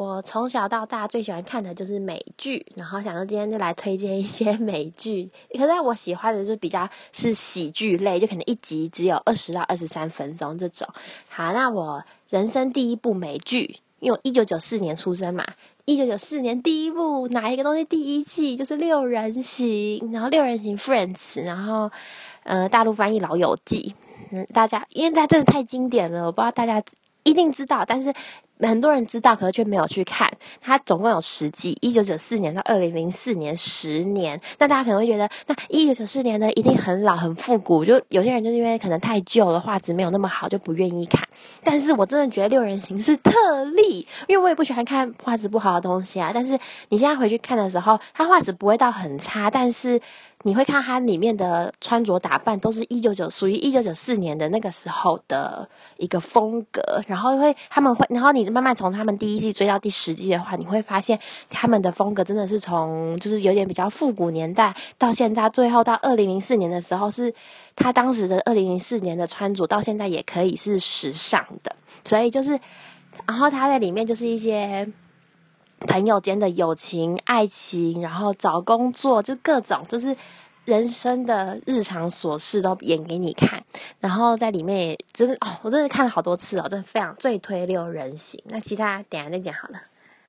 我从小到大最喜欢看的就是美剧，然后想说今天就来推荐一些 美剧。可是我喜欢的是比较是喜剧类，就可能一集只有二十到二十三分钟这种。好，那我人生第一部美剧，因为我一九九四年出生嘛，一九九四年第一部哪一个东西第一季就是六人行，然后六人行 Friends，然后呃大陆翻译老友记。嗯，大家因为它真的太经典了，我不知道大家一定知道，但是。很多人知道，可是却没有去看。它总共有十季，一九九四年到二零零四年，十年。那大家可能会觉得，那一九九四年呢一定很老、很复古。就有些人就是因为可能太旧了，画质没有那么好，就不愿意看。但是我真的觉得六人行是特例，因为我也不喜欢看画质不好的东西啊。但是你现在回去看的时候，它画质不会到很差，但是。你会看它里面的穿着打扮，都是一九九属于一九九四年的那个时候的一个风格，然后会他们会，然后你慢慢从他们第一季追到第十季的话，你会发现他们的风格真的是从就是有点比较复古年代，到现在最后到二零零四年的时候，是他当时的二零零四年的穿着到现在也可以是时尚的，所以就是，然后他在里面就是一些。朋友间的友情、爱情，然后找工作，就各种，就是人生的日常琐事都演给你看。然后在里面也真的哦，我真的看了好多次哦，真的非常最推六人行。那其他等下再讲好了。